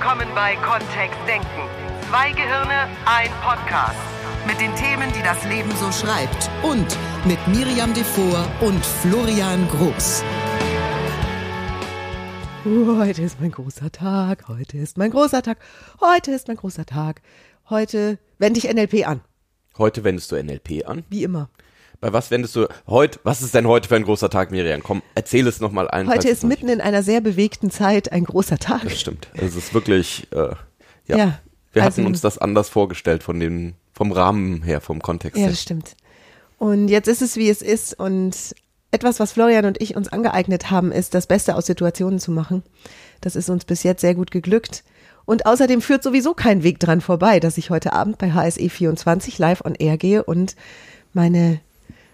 willkommen bei Kontext Denken. Zwei Gehirne, ein Podcast. Mit den Themen, die das Leben so schreibt. Und mit Miriam Devor und Florian Groß. Uh, heute ist mein großer Tag, heute ist mein großer Tag, heute ist mein großer Tag. Heute wende ich NLP an, Heute wendest du NLP an. wie immer. Bei was wendest du heute? Was ist denn heute für ein großer Tag, Miriam? Komm, erzähl es nochmal ein. Heute ist mitten in einer sehr bewegten Zeit ein großer Tag. Das stimmt. Es ist wirklich, äh, ja. Ja, Wir also- hatten uns das anders vorgestellt von dem, vom Rahmen her, vom Kontext Ja, her. das stimmt. Und jetzt ist es, wie es ist. Und etwas, was Florian und ich uns angeeignet haben, ist, das Beste aus Situationen zu machen. Das ist uns bis jetzt sehr gut geglückt. Und außerdem führt sowieso kein Weg dran vorbei, dass ich heute Abend bei HSE 24 live on air gehe und meine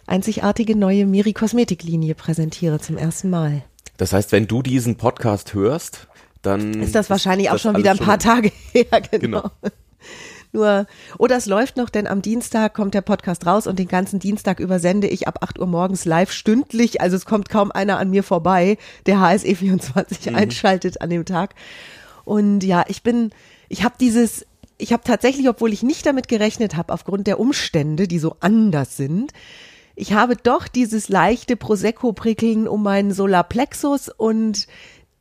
einzigartige neue Miri Kosmetiklinie präsentiere zum ersten Mal. Das heißt, wenn du diesen Podcast hörst, dann Ist das wahrscheinlich auch das schon wieder ein paar Tage her, genau. Genau. Nur, oder es läuft noch, denn am Dienstag kommt der Podcast raus und den ganzen Dienstag übersende ich ab 8 Uhr morgens live stündlich. Also es kommt kaum einer an mir vorbei, der HSE 24 Mhm. einschaltet an dem Tag. Und ja, ich bin, ich habe dieses, ich habe tatsächlich, obwohl ich nicht damit gerechnet habe, aufgrund der Umstände, die so anders sind, ich habe doch dieses leichte Prosecco-Prickeln um meinen Solarplexus und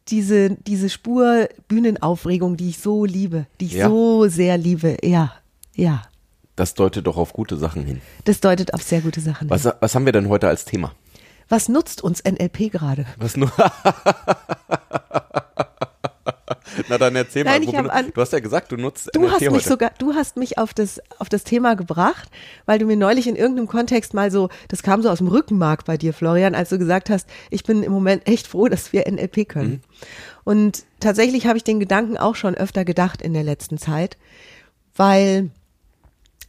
diese, diese Spur Bühnenaufregung, die ich so liebe, die ich Ja. so sehr liebe. Ja, ja. Das deutet doch auf gute Sachen hin. Das deutet auf sehr gute Sachen. Was, was haben wir denn heute als Thema? Was nutzt uns NLP gerade? Was nur? Na dann erzähl Nein, mal. bin- an- du hast ja gesagt, du nutzt Du NLP hast mich heute. sogar, du hast mich auf das, auf das Thema gebracht, weil du mir neulich in irgendeinem Kontext mal so, das kam so aus dem Rückenmark bei dir, Florian, als du gesagt hast, ich bin im Moment echt froh, dass wir NLP können. Mhm. Und tatsächlich habe ich den Gedanken auch schon öfter gedacht in der letzten Zeit, weil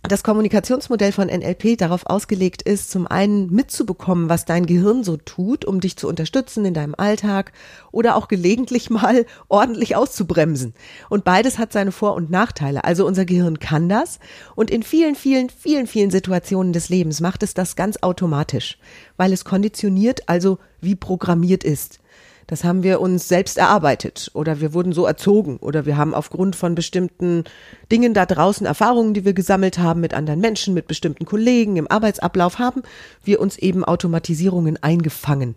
das Kommunikationsmodell von NLP darauf ausgelegt ist, zum einen mitzubekommen, was dein Gehirn so tut, um dich zu unterstützen in deinem Alltag oder auch gelegentlich mal ordentlich auszubremsen. Und beides hat seine Vor- und Nachteile. Also unser Gehirn kann das und in vielen, vielen, vielen, vielen Situationen des Lebens macht es das ganz automatisch, weil es konditioniert, also wie programmiert ist. Das haben wir uns selbst erarbeitet oder wir wurden so erzogen oder wir haben aufgrund von bestimmten Dingen da draußen Erfahrungen, die wir gesammelt haben mit anderen Menschen, mit bestimmten Kollegen im Arbeitsablauf haben wir uns eben Automatisierungen eingefangen.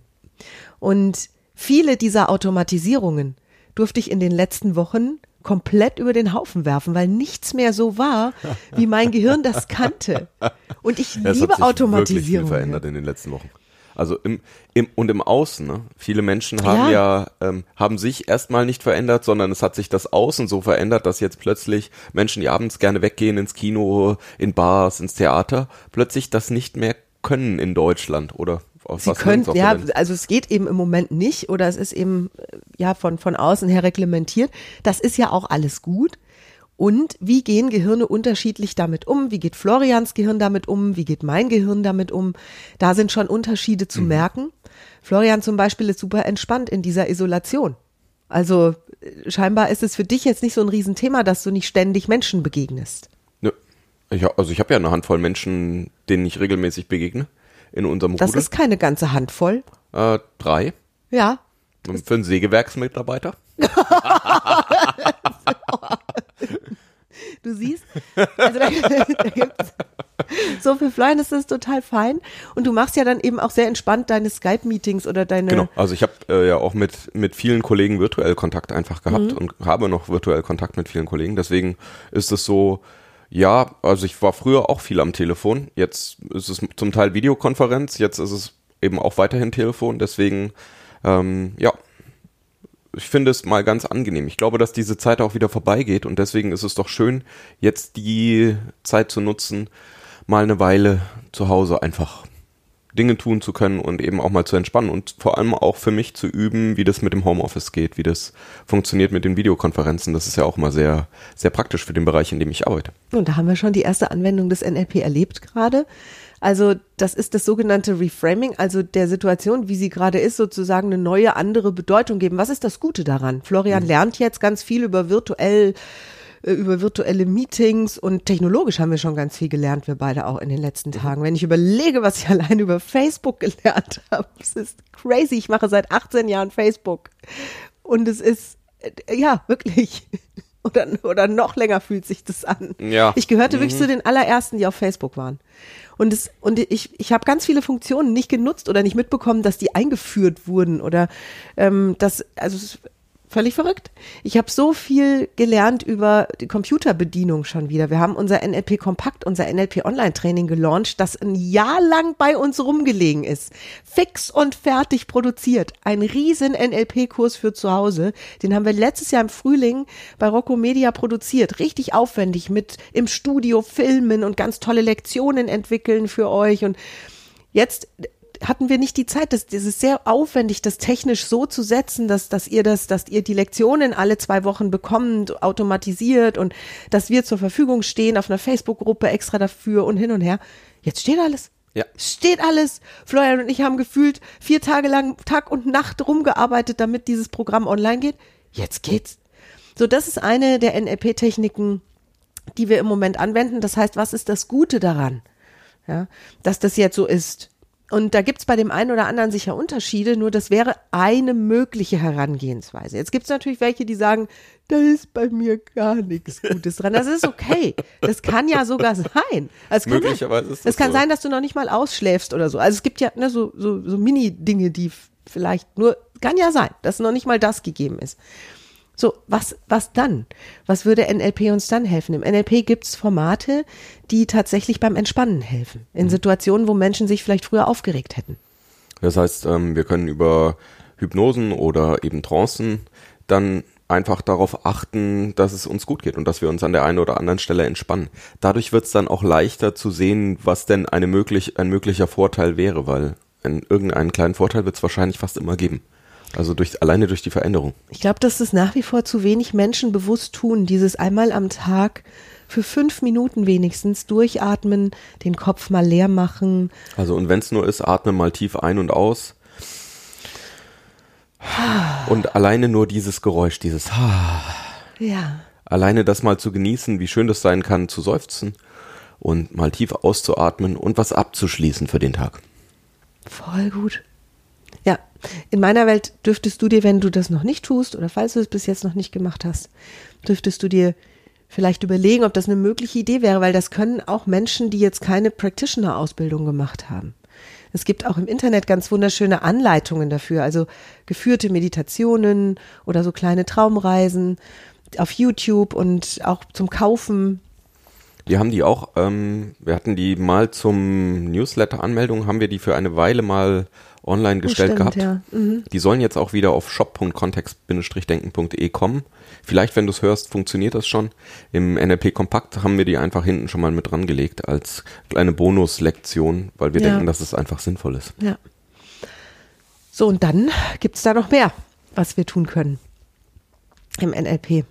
Und viele dieser Automatisierungen durfte ich in den letzten Wochen komplett über den Haufen werfen, weil nichts mehr so war, wie mein Gehirn das kannte. Und ich Ja, es liebe hat sich Automatisierung. verändert in den letzten Wochen. Also im, im und im Außen. Ne? Viele Menschen haben ja, ähm, haben sich erstmal nicht verändert, sondern es hat sich das Außen so verändert, dass jetzt plötzlich Menschen, die abends gerne weggehen ins Kino, in Bars, ins Theater, plötzlich das nicht mehr können in Deutschland oder auf Sie was können, ja, also es geht eben im Moment nicht oder es ist eben äh, ja von, von außen her reglementiert. Das ist ja auch alles gut. Und wie gehen Gehirne unterschiedlich damit um? Wie geht Florians Gehirn damit um? Wie geht mein Gehirn damit um? Da sind schon Unterschiede Mhm. zu merken. Florian zum Beispiel ist super entspannt in dieser Isolation. Also äh, scheinbar ist es für dich jetzt nicht so ein Riesenthema, dass du nicht ständig Menschen begegnest. Nö. Ich, also ich habe ja eine Handvoll Menschen, denen ich regelmäßig begegne in unserem Das Rudel. ist keine ganze Handvoll. äh, drei. Ja, Für einen Sägewerksmitarbeiter. Du siehst, also da, da gibt's, so für Florian ist das total fein. Und du machst ja dann eben auch sehr entspannt deine Skype-Meetings oder deine. Genau, also ich habe äh, ja auch mit, mit vielen Kollegen virtuell Kontakt einfach gehabt und habe noch virtuell Kontakt mit vielen Kollegen. Deswegen ist es so, ja, also ich war früher auch viel am Telefon. Jetzt ist es zum Teil Videokonferenz, jetzt ist es eben auch weiterhin Telefon. Deswegen, ähm, ja, ich finde es mal ganz angenehm. Ich glaube, dass diese Zeit auch wieder vorbeigeht und deswegen ist es doch schön, jetzt die Zeit zu nutzen, mal eine Weile zu Hause einfach Dinge tun zu können und eben auch mal zu entspannen und vor allem auch für mich zu üben, wie das mit dem Homeoffice geht, wie das funktioniert mit den Videokonferenzen. Das ist ja auch mal sehr, sehr praktisch für den Bereich, in dem ich arbeite. Und da haben wir schon die erste Anwendung des NLP erlebt gerade. Also das ist das sogenannte Reframing, also der Situation, wie sie gerade ist, sozusagen eine neue, andere Bedeutung geben. Was ist das Gute daran? Florian lernt jetzt ganz viel über virtuell äh, über virtuelle Meetings und technologisch haben wir schon ganz viel gelernt, wir beide auch in den letzten Tagen. Wenn ich überlege, was ich allein über Facebook gelernt habe, es ist crazy. Ich mache seit 18 Jahren Facebook und es ist, äh, ja, wirklich. Oder, oder noch länger fühlt sich das an. Ja. Ich gehörte wirklich zu den allerersten, die auf Facebook waren. Und es, und ich, ich habe ganz viele Funktionen nicht genutzt oder nicht mitbekommen, dass die eingeführt wurden oder ähm, das, also es, völlig verrückt. Ich habe so viel gelernt über die Computerbedienung schon wieder. Wir haben unser NLP Kompakt, unser NLP Online Training gelauncht, das ein Jahr lang bei uns rumgelegen ist. Fix und fertig produziert. Ein riesen NLP Kurs für zu Hause. Den haben wir letztes Jahr im Frühling bei Rocco Media produziert. Richtig aufwendig mit im Studio filmen und ganz tolle Lektionen entwickeln für euch und Jetzt hatten wir nicht die Zeit, das, das ist sehr aufwendig, das technisch so zu setzen, dass, dass ihr das, dass ihr die Lektionen alle zwei Wochen bekommt, automatisiert und dass wir zur Verfügung stehen auf einer Facebook-Gruppe extra dafür und hin und her. Jetzt steht alles. Ja. Steht alles. Florian und ich haben gefühlt vier Tage lang Tag und Nacht rumgearbeitet, damit dieses Programm online geht. Jetzt geht's. So, das ist eine der NLP-Techniken, die wir im Moment anwenden. Das heißt, was ist das Gute daran? Ja, dass das jetzt so ist. Und da gibt's bei dem einen oder anderen sicher Unterschiede, nur das wäre eine mögliche Herangehensweise. Jetzt gibt's natürlich welche, die sagen, da ist bei mir gar nichts Gutes dran. Das ist okay. Das kann ja sogar sein. Also es kann Möglicherweise sein, ist das Es kann so. sein, dass du noch nicht mal ausschläfst oder so. Also es gibt ja ne, so, so, so Mini-Dinge, die vielleicht nur, kann ja sein, dass noch nicht mal das gegeben ist. So, was, was dann? Was würde NLP uns dann helfen? Im NLP gibt's Formate, die tatsächlich beim Entspannen helfen. In Situationen, wo Menschen sich vielleicht früher aufgeregt hätten. Das heißt, ähm, wir können über Hypnosen oder eben Trancen dann einfach darauf achten, dass es uns gut geht und dass wir uns an der einen oder anderen Stelle entspannen. Dadurch wird es dann auch leichter zu sehen, was denn eine möglich, ein möglicher Vorteil wäre, weil ein, irgendeinen kleinen Vorteil wird es wahrscheinlich fast immer geben. Also durch, alleine durch die Veränderung. Ich glaube, dass es nach wie vor zu wenig Menschen bewusst tun, dieses einmal am Tag für fünf Minuten wenigstens durchatmen, den Kopf mal leer machen. Also und wenn es nur ist, atme mal tief ein und aus. Und alleine nur dieses Geräusch, dieses Ha. Ja. Alleine das mal zu genießen, wie schön das sein kann, zu seufzen und mal tief auszuatmen und was abzuschließen für den Tag. Voll gut. Ja, in meiner Welt dürftest du dir, wenn du das noch nicht tust oder falls du es bis jetzt noch nicht gemacht hast, dürftest du dir vielleicht überlegen, ob das eine mögliche Idee wäre, weil das können auch Menschen, die jetzt keine Practitioner-Ausbildung gemacht haben. Es gibt auch im Internet ganz wunderschöne Anleitungen dafür, also geführte Meditationen oder so kleine Traumreisen auf YouTube und auch zum Kaufen. Wir haben die auch, ähm, wir hatten die mal zum Newsletter-Anmeldung, haben wir die für eine Weile mal online gestellt stimmt, gehabt. ja. Mhm. Die sollen jetzt auch wieder auf shop.kontext-denken.de kommen. Vielleicht, wenn du es hörst, funktioniert das schon. Im NLP Kompakt haben wir die einfach hinten schon mal mit dran gelegt als kleine Bonuslektion, weil wir Ja. denken, dass es einfach sinnvoll ist. Ja. So, und dann gibt's da noch mehr, was wir tun können im NLP,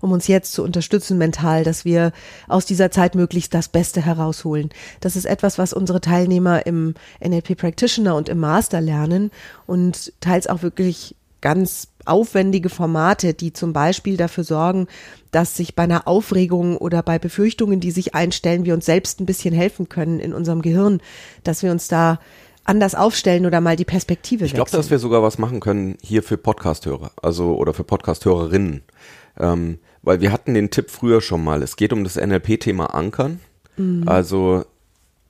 um uns jetzt zu unterstützen mental, dass wir aus dieser Zeit möglichst das Beste herausholen. Das ist etwas, was unsere Teilnehmer im NLP Practitioner und im Master lernen und teils auch wirklich ganz aufwendige Formate, die zum Beispiel dafür sorgen, dass sich bei einer Aufregung oder bei Befürchtungen, die sich einstellen, wir uns selbst ein bisschen helfen können in unserem Gehirn, dass wir uns da anders aufstellen oder mal die Perspektive Ich glaube, wechseln. dass wir sogar was machen können hier für Podcast-Hörer, also oder für Podcast-Hörerinnen. Ähm, weil wir hatten den Tipp früher schon mal. Es geht um das NLP-Thema Ankern. Also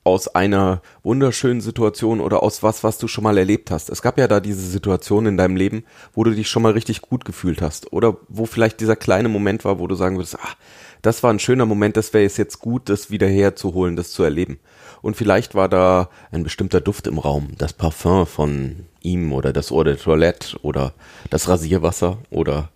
aus einer wunderschönen Situation oder aus was, was du schon mal erlebt hast. Es gab ja da diese Situation in deinem Leben, wo du dich schon mal richtig gut gefühlt hast oder wo vielleicht dieser kleine Moment war, wo du sagen würdest, ah, das war ein schöner Moment, das wäre es jetzt gut, das wieder herzuholen, das zu erleben. Und vielleicht war da ein bestimmter Duft im Raum, das Parfum von ihm oder das Eau de Toilette oder das Rasierwasser oder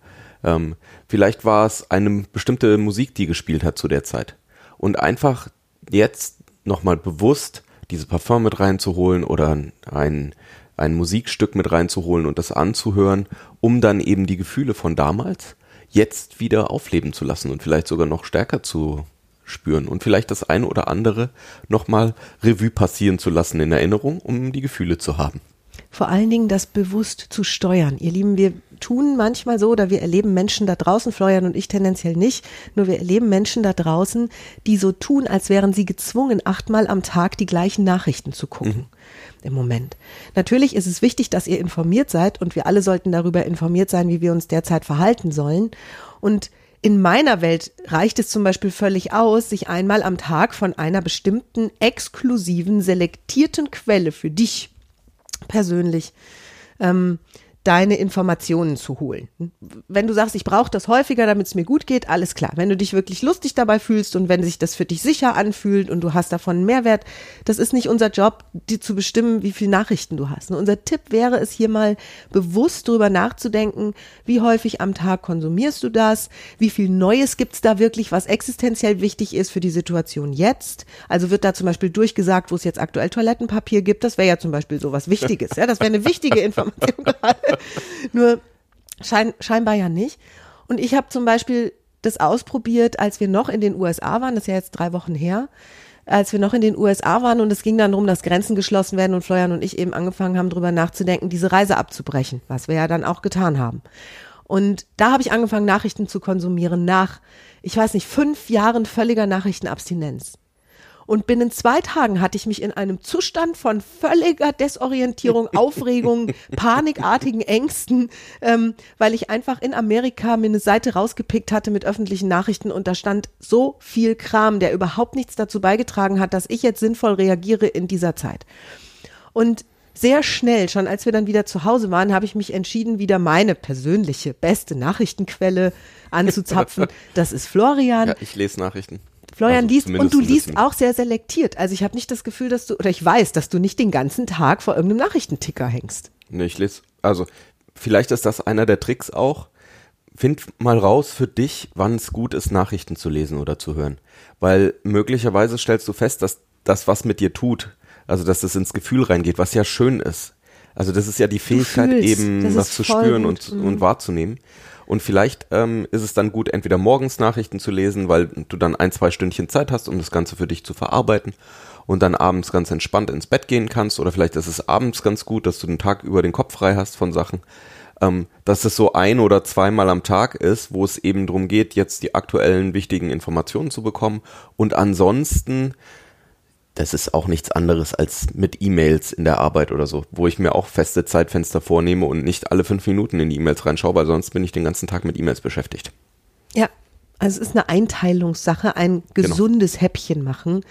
ähm, vielleicht war es eine bestimmte Musik, die gespielt hat zu der Zeit. Und einfach jetzt nochmal bewusst diese Parfum mit reinzuholen oder ein, ein Musikstück mit reinzuholen und das anzuhören, um dann eben die Gefühle von damals jetzt wieder aufleben zu lassen und vielleicht sogar noch stärker zu spüren und vielleicht das eine oder andere nochmal Revue passieren zu lassen in Erinnerung, um die Gefühle zu haben. Vor allen Dingen das bewusst zu steuern. Ihr Lieben, wir tun manchmal so oder wir erleben Menschen da draußen, Florian und ich tendenziell nicht, nur wir erleben Menschen da draußen, die so tun, als wären sie gezwungen, achtmal am Tag die gleichen Nachrichten zu gucken. Im Moment. Natürlich ist es wichtig, dass ihr informiert seid und wir alle sollten darüber informiert sein, wie wir uns derzeit verhalten sollen. Und in meiner Welt reicht es zum Beispiel völlig aus, sich einmal am Tag von einer bestimmten exklusiven, selektierten Quelle für dich persönlich ähm, deine Informationen zu holen. Wenn du sagst, ich brauche das häufiger, damit es mir gut geht, alles klar. Wenn du dich wirklich lustig dabei fühlst und wenn sich das für dich sicher anfühlt und du hast davon einen Mehrwert, das ist nicht unser Job, dir zu bestimmen, wie viele Nachrichten du hast. Und unser Tipp wäre es hier mal bewusst drüber nachzudenken, wie häufig am Tag konsumierst du das, wie viel Neues gibt's da wirklich, was existenziell wichtig ist für die Situation jetzt. Also wird da zum Beispiel durchgesagt, wo es jetzt aktuell Toilettenpapier gibt, das wäre ja zum Beispiel so was Wichtiges. Ja, das wäre eine wichtige Information gerade. Nur schein, scheinbar ja nicht. Und ich habe zum Beispiel das ausprobiert, als wir noch in den USA waren, das ist ja jetzt drei Wochen her, als wir noch in den USA waren und es ging dann darum, dass Grenzen geschlossen werden und Florian und ich eben angefangen haben, darüber nachzudenken, diese Reise abzubrechen, was wir ja dann auch getan haben. Und da habe ich angefangen, Nachrichten zu konsumieren nach, ich weiß nicht, fünf Jahren völliger Nachrichtenabstinenz. Und binnen zwei Tagen hatte ich mich in einem Zustand von völliger Desorientierung, Aufregung, panikartigen Ängsten, ähm, weil ich einfach in Amerika mir eine Seite rausgepickt hatte mit öffentlichen Nachrichten und da stand so viel Kram, der überhaupt nichts dazu beigetragen hat, dass ich jetzt sinnvoll reagiere in dieser Zeit. Und sehr schnell, schon als wir dann wieder zu Hause waren, habe ich mich entschieden, wieder meine persönliche beste Nachrichtenquelle anzuzapfen. Das ist Florian. Ja, ich lese Nachrichten. Florian Also liest und du liest auch sehr selektiert. Also ich habe nicht das Gefühl, dass du, oder ich weiß, dass du nicht den ganzen Tag vor irgendeinem Nachrichtenticker hängst. Nee, ich lese, also vielleicht ist das einer der Tricks auch. Find mal raus für dich, wann es gut ist, Nachrichten zu lesen oder zu hören. Weil möglicherweise stellst du fest, dass das was mit dir tut. Also, dass es ins Gefühl reingeht, was ja schön ist. Also, das ist ja die Fähigkeit, fühlst. eben Das was zu spüren gut. und, und wahrzunehmen. Und vielleicht ähm, ist es dann gut, entweder morgens Nachrichten zu lesen, weil du dann ein, zwei Stündchen Zeit hast, um das Ganze für dich zu verarbeiten und dann abends ganz entspannt ins Bett gehen kannst. Oder vielleicht ist es abends ganz gut, dass du den Tag über den Kopf frei hast von Sachen. Ähm, dass es so ein oder zweimal am Tag ist, wo es eben darum geht, jetzt die aktuellen wichtigen Informationen zu bekommen. Und ansonsten, das ist auch nichts anderes als mit E-Mails in der Arbeit oder so, wo ich mir auch feste Zeitfenster vornehme und nicht alle fünf Minuten in die E-Mails reinschaue, weil sonst bin ich den ganzen Tag mit E-Mails beschäftigt. Ja, also es ist eine Einteilungssache, ein Genau. gesundes Häppchen machen.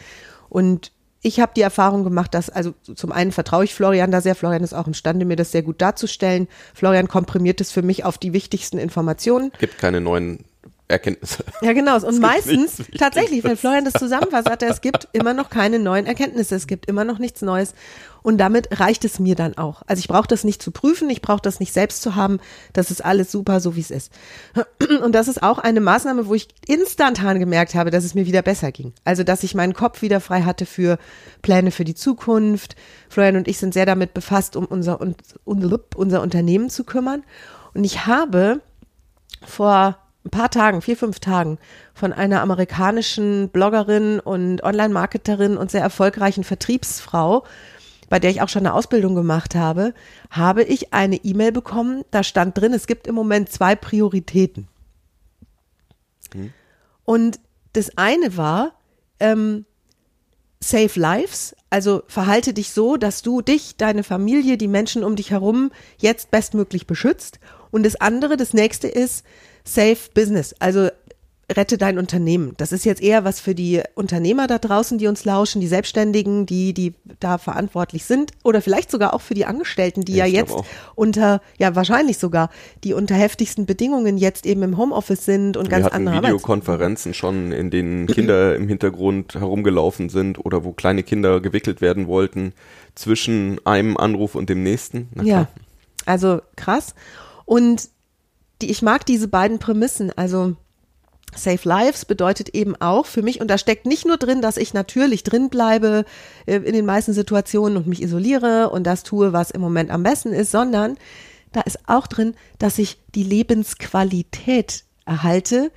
Und ich habe die Erfahrung gemacht, dass, also zum einen vertraue ich Florian da sehr. Florian ist auch imstande, mir das sehr gut darzustellen. Florian komprimiert es für mich auf die wichtigsten Informationen. Gibt keine neuen Erkenntnisse. Ja, genau. Und meistens, tatsächlich, wenn Florian das zusammenfasst, sagt er, es gibt immer noch keine neuen Erkenntnisse, es gibt immer noch nichts Neues. Und damit reicht es mir dann auch. Also ich brauche das nicht zu prüfen, ich brauche das nicht selbst zu haben. Das ist alles super, so wie es ist. Und das ist auch eine Maßnahme, wo ich instantan gemerkt habe, dass es mir wieder besser ging. Also, dass ich meinen Kopf wieder frei hatte für Pläne für die Zukunft. Florian und ich sind sehr damit befasst, um unser, un- unser Unternehmen zu kümmern. Und ich habe vor ein paar Tagen, vier, fünf Tagen, von einer amerikanischen Bloggerin und Online-Marketerin und sehr erfolgreichen Vertriebsfrau, bei der ich auch schon eine Ausbildung gemacht habe, habe ich eine E-Mail bekommen, da stand drin, es gibt im Moment zwei Prioritäten. Und das eine war, ähm, Save Lives, also verhalte dich so, dass du dich, deine Familie, die Menschen um dich herum jetzt bestmöglich beschützt. Und das andere, das nächste ist Save Business, also rette dein Unternehmen. Das ist jetzt eher was für die Unternehmer da draußen, die uns lauschen, die Selbstständigen, die, die da verantwortlich sind oder vielleicht sogar auch für die Angestellten, die Ja, ja ich glaub jetzt auch. unter, ja wahrscheinlich sogar, die unter heftigsten Bedingungen jetzt eben im Homeoffice sind und Wir ganz andere Arbeits Videokonferenzen schon, in denen Kinder im Hintergrund herumgelaufen sind oder wo kleine Kinder gewickelt werden wollten zwischen einem Anruf und dem nächsten. Ja, also krass. Und die, ich mag diese beiden Prämissen. Also Save Lives bedeutet eben auch für mich, und da steckt nicht nur drin, dass ich natürlich drin bleibe äh, in den meisten Situationen und mich isoliere und das tue, was im Moment am besten ist, sondern da ist auch drin, dass ich die Lebensqualität erhalte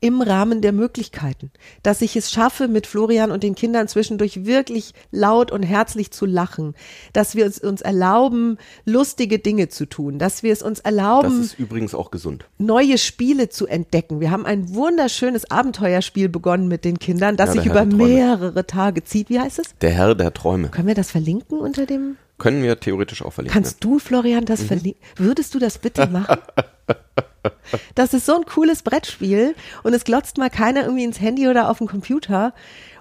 im Rahmen der Möglichkeiten. Dass ich es schaffe, mit Florian und den Kindern zwischendurch wirklich laut und herzlich zu lachen. Dass wir es uns erlauben, lustige Dinge zu tun. Dass wir es uns Das erlauben, ist übrigens auch gesund. neue Spiele zu entdecken. Wir haben ein wunderschönes Abenteuerspiel begonnen mit den Kindern, das Ja, sich über mehrere Tage zieht. Wie heißt es? Der Herr der Träume. Können wir das verlinken unter dem? Können wir theoretisch auch verlinken. Kannst du, Florian, Mhm. das verlinken? Würdest du das bitte machen? Das ist so ein cooles Brettspiel und es glotzt mal keiner irgendwie ins Handy oder auf den Computer.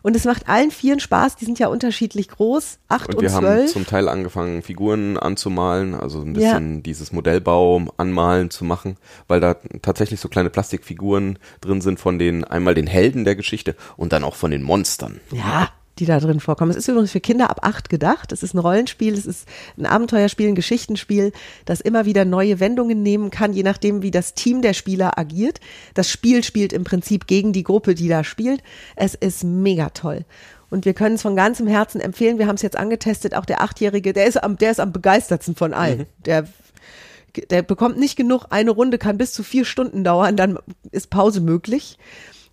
Und es macht allen Vieren Spaß, die sind ja unterschiedlich groß, acht Und und, wir haben zwölf. zum Teil angefangen, Figuren anzumalen, also ein bisschen dieses Modellbau anmalen zu machen, weil da tatsächlich so kleine Plastikfiguren drin sind von den, einmal den Helden der Geschichte und dann auch von den Monstern. Ja, die da drin vorkommen. Es ist übrigens für Kinder ab acht gedacht. Es ist ein Rollenspiel, es ist ein Abenteuerspiel, ein Geschichtenspiel, das immer wieder neue Wendungen nehmen kann, je nachdem, wie das Team der Spieler agiert. Das Spiel spielt im Prinzip gegen die Gruppe, die da spielt. Es ist mega toll. Und wir können es von ganzem Herzen empfehlen. Wir haben es jetzt angetestet. Auch der Achtjährige, der ist am, der ist am begeistertsten von allen. Der, der bekommt nicht genug. Eine Runde kann bis zu vier Stunden dauern. Dann ist Pause möglich.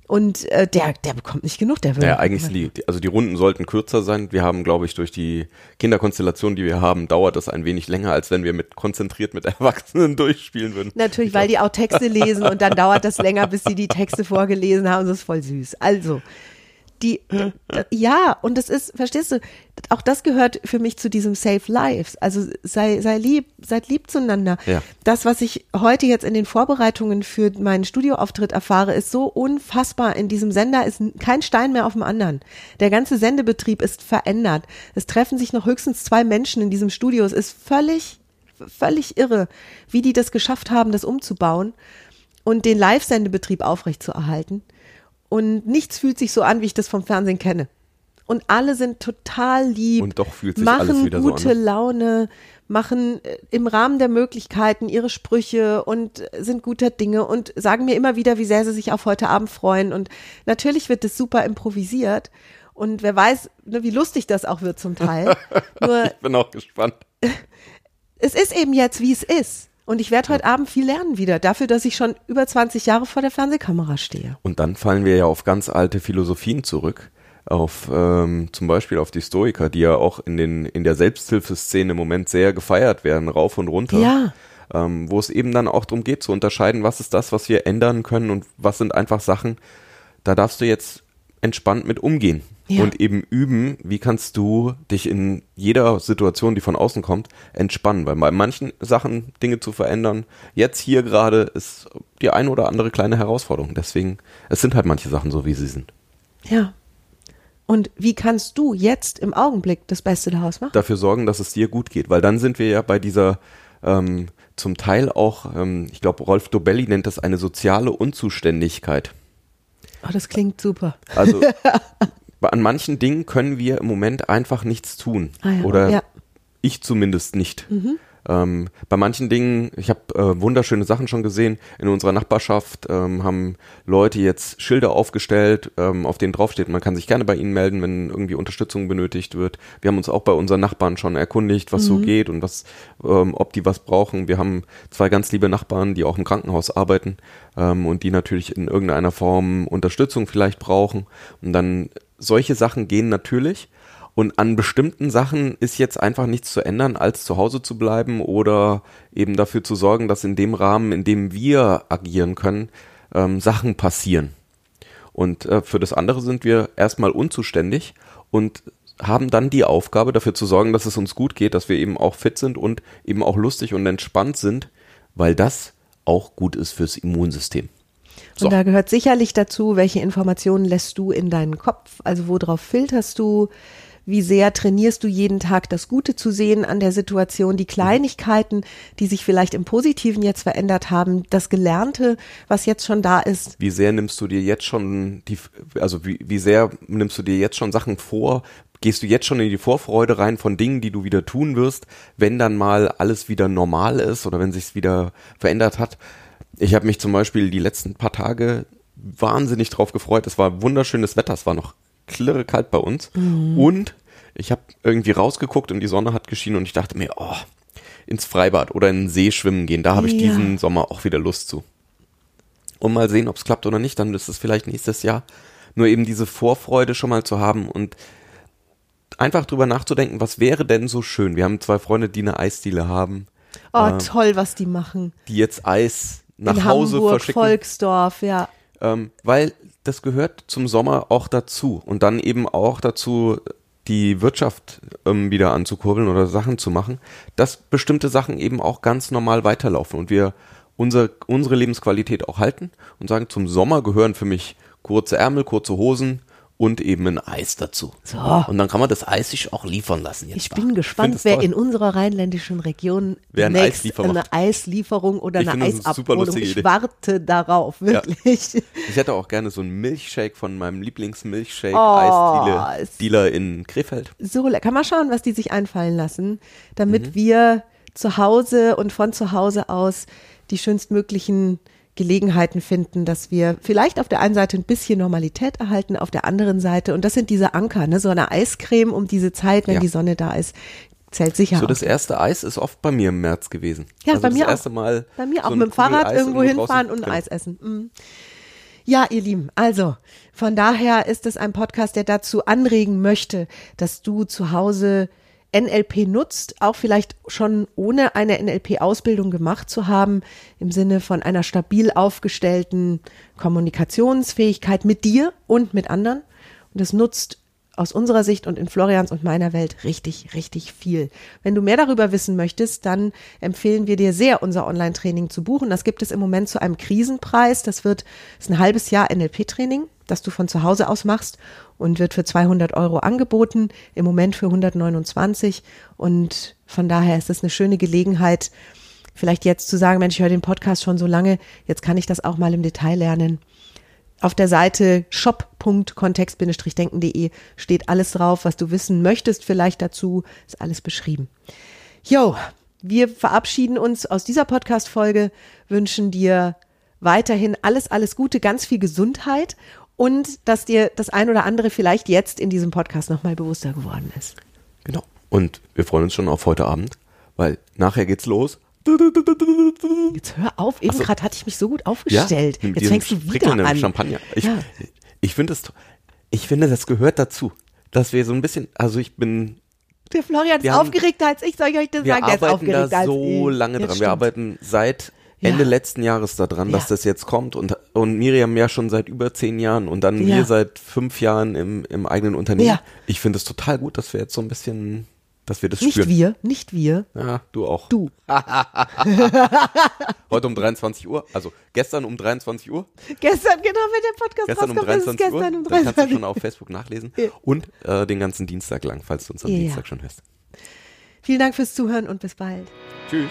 Und äh, der, der bekommt nicht genug. Der will Naja, eigentlich, die, also die Runden sollten kürzer sein. Wir haben, glaube ich, durch die Kinderkonstellation, die wir haben, dauert das ein wenig länger, als wenn wir mit konzentriert mit Erwachsenen durchspielen würden. Natürlich, weil die auch Texte lesen und dann dauert das länger, bis sie die Texte vorgelesen haben. Das ist voll süß. Also, die, ja, und das ist, verstehst du, auch das gehört für mich zu diesem Safe Lives. Also sei, sei lieb, seid lieb zueinander. Ja. Das, was ich heute jetzt in den Vorbereitungen für meinen Studioauftritt erfahre, ist so unfassbar. In diesem Sender ist kein Stein mehr auf dem anderen. Der ganze Sendebetrieb ist verändert. Es treffen sich noch höchstens zwei Menschen in diesem Studio. Es ist völlig, völlig irre, wie die das geschafft haben, das umzubauen und den Live-Sendebetrieb aufrechtzuerhalten. Und nichts fühlt sich so an, wie ich das vom Fernsehen kenne. Und alle sind total lieb, Und doch fühlt sich machen alles wieder so gute an. Laune, machen äh, im Rahmen der Möglichkeiten ihre Sprüche und sind guter Dinge und sagen mir immer wieder, wie sehr sie sich auf heute Abend freuen. Und natürlich wird das super improvisiert. Und wer weiß, ne, wie lustig das auch wird zum Teil. Nur Ich bin auch gespannt. es ist eben jetzt, wie es ist. Und ich werde heute Abend viel lernen wieder, dafür, dass ich schon über 20 Jahre vor der Fernsehkamera stehe. Und dann fallen wir ja auf ganz alte Philosophien zurück. Auf ähm, zum Beispiel auf die Stoiker, die ja auch in den in der Selbsthilfeszene im Moment sehr gefeiert werden, rauf und runter. Ja. Ähm, wo es eben dann auch darum geht zu unterscheiden, was ist das, was wir ändern können und was sind einfach Sachen, da darfst du jetzt entspannt mit umgehen Ja. und eben üben, wie kannst du dich in jeder Situation, die von außen kommt, entspannen, weil bei manchen Sachen Dinge zu verändern, jetzt hier gerade ist die eine oder andere kleine Herausforderung. Deswegen, es sind halt manche Sachen so, wie sie sind. Ja. Und wie kannst du jetzt im Augenblick das Beste daraus machen? Dafür sorgen, dass es dir gut geht, weil dann sind wir ja bei dieser ähm, zum Teil auch, ähm, ich glaube, Rolf Dobelli nennt das eine soziale Unzuständigkeit. Oh, das klingt super. Also an manchen Dingen können wir im Moment einfach nichts tun. Ah ja, Oder ja. Mhm. ich zumindest nicht. Ähm, bei manchen Dingen, ich habe äh, wunderschöne Sachen schon gesehen. In unserer Nachbarschaft ähm, haben Leute jetzt Schilder aufgestellt, ähm, auf denen draufsteht, man kann sich gerne bei ihnen melden, wenn irgendwie Unterstützung benötigt wird. Wir haben uns auch bei unseren Nachbarn schon erkundigt, was Mhm. so geht und was, ähm, ob die was brauchen. Wir haben zwei ganz liebe Nachbarn, die auch im Krankenhaus arbeiten ähm, und die natürlich in irgendeiner Form Unterstützung vielleicht brauchen. Und dann solche Sachen gehen natürlich. Und an bestimmten Sachen ist jetzt einfach nichts zu ändern, als zu Hause zu bleiben oder eben dafür zu sorgen, dass in dem Rahmen, in dem wir agieren können, ähm, Sachen passieren. Und äh, für das andere sind wir erstmal unzuständig und haben dann die Aufgabe, dafür zu sorgen, dass es uns gut geht, dass wir eben auch fit sind und eben auch lustig und entspannt sind, weil das auch gut ist fürs Immunsystem. So. Und da gehört sicherlich dazu, welche Informationen lässt du in deinen Kopf? Also worauf filterst du? Wie sehr trainierst du jeden Tag das Gute zu sehen an der Situation, die Kleinigkeiten, die sich vielleicht im Positiven jetzt verändert haben, das Gelernte, was jetzt schon da ist? Wie sehr nimmst du dir jetzt schon die, also wie, wie sehr nimmst du dir jetzt schon Sachen vor? Gehst du jetzt schon in die Vorfreude rein von Dingen, die du wieder tun wirst, wenn dann mal alles wieder normal ist oder wenn sich's wieder verändert hat? Ich habe mich zum Beispiel die letzten paar Tage wahnsinnig drauf gefreut. Es war wunderschönes Wetter, es war noch klirre kalt bei uns und ich habe irgendwie rausgeguckt und die Sonne hat geschienen und ich dachte mir, oh, ins Freibad oder in den See schwimmen gehen, da habe ich Ja. diesen Sommer auch wieder Lust zu und mal sehen, ob es klappt oder nicht, dann ist es vielleicht nächstes Jahr. Nur eben diese Vorfreude schon mal zu haben und einfach drüber nachzudenken, was wäre denn so schön. Wir haben zwei Freunde, die eine Eisdiele haben, Oh, Ähm, toll, was die machen. die jetzt Eis nach in Hause Hamburg, verschicken. Volksdorf, ja. Ähm, weil das gehört zum Sommer auch dazu und dann eben auch dazu, die Wirtschaft ähm, wieder anzukurbeln oder Sachen zu machen, dass bestimmte Sachen eben auch ganz normal weiterlaufen und wir unser, unsere Lebensqualität auch halten und sagen, zum Sommer gehören für mich kurze Ärmel, kurze Hosen und eben ein Eis dazu. So. Und dann kann man das Eis sich auch liefern lassen. Jetzt Ich bin gespannt, find es wer toll. in unserer rheinländischen Region Wer demnächst Eisliefer eine. Eislieferung oder Ich eine eine Eisabholung. lustige Ich warte darauf, wirklich. Ich hätte auch gerne so einen Milchshake von meinem Lieblingsmilchshake Oh, in Krefeld. So, kann man schauen, was die sich einfallen lassen, damit Mhm. wir zu Hause und von zu Hause aus die schönstmöglichen Gelegenheiten finden, dass wir vielleicht auf der einen Seite ein bisschen Normalität erhalten, auf der anderen Seite, und das sind diese Anker, ne, so eine Eiscreme um diese Zeit, wenn Ja. die Sonne da ist, zählt sicher. So auch. das erste Eis ist oft bei mir im März gewesen. Ja, also bei das mir erste auch. Mal Bei mir auch mit dem Fahrrad Eis irgendwo hinfahren und ein Genau. Eis essen. Mm. Ja, ihr Lieben, also von daher ist es ein Podcast, der dazu anregen möchte, dass du zu Hause NLP nutzt, auch vielleicht schon ohne eine NLP-Ausbildung gemacht zu haben, im Sinne von einer stabil aufgestellten Kommunikationsfähigkeit mit dir und mit anderen. Und das nutzt aus unserer Sicht und in Florians und meiner Welt richtig, richtig viel. Wenn du mehr darüber wissen möchtest, dann empfehlen wir dir sehr, unser Online-Training zu buchen. Das gibt es im Moment zu einem Krisenpreis. Das wird, ist ein halbes Jahr NLP-Training, das du von zu Hause aus machst und wird für 200 Euro angeboten, im Moment für 129. Und von daher ist es eine schöne Gelegenheit, vielleicht jetzt zu sagen, Mensch, ich höre den Podcast schon so lange, jetzt kann ich das auch mal im Detail lernen. Auf der Seite shop.kontext-denken.de steht alles drauf, was du wissen möchtest vielleicht dazu, ist alles beschrieben. Jo, wir verabschieden uns aus dieser Podcast-Folge, wünschen dir weiterhin alles, alles Gute, ganz viel Gesundheit und dass dir das ein oder andere vielleicht jetzt in diesem Podcast nochmal bewusster geworden ist. Genau. Und wir freuen uns schon auf heute Abend, weil nachher geht's los. Jetzt hör auf, eben so. gerade hatte ich mich so gut aufgestellt. mit jetzt fängst du wieder an. Champagner. Ich, Ja. ich finde es, ich finde, das gehört dazu, dass wir so ein bisschen, also ich bin, Der Florian ist haben- aufgeregter als ich, soll ich euch das sagen? Der ist arbeiten da aufgeregter als so ich. lange Ja, dran. Wir arbeiten seit Ja. Ende letzten Jahres daran, dass Ja. das jetzt kommt und, und Miriam ja schon seit über zehn Jahren und dann Ja. wir seit fünf Jahren im, im eigenen Unternehmen. Ja. Ich finde es total gut, dass wir jetzt so ein bisschen, dass wir das Nicht spüren. wir, nicht wir, Ja, du auch. du. Heute um 23 Uhr, also gestern um 23 Uhr. Gestern, genau, wenn der Podcast Gestern um rauskommt, ist es 23 Uhr. gestern um Dann kannst du 23 schon auf Facebook nachlesen. Ja. Und äh, den ganzen Dienstag lang, falls du uns am Ja. Dienstag schon hörst. Vielen Dank fürs Zuhören und bis bald. Tschüss.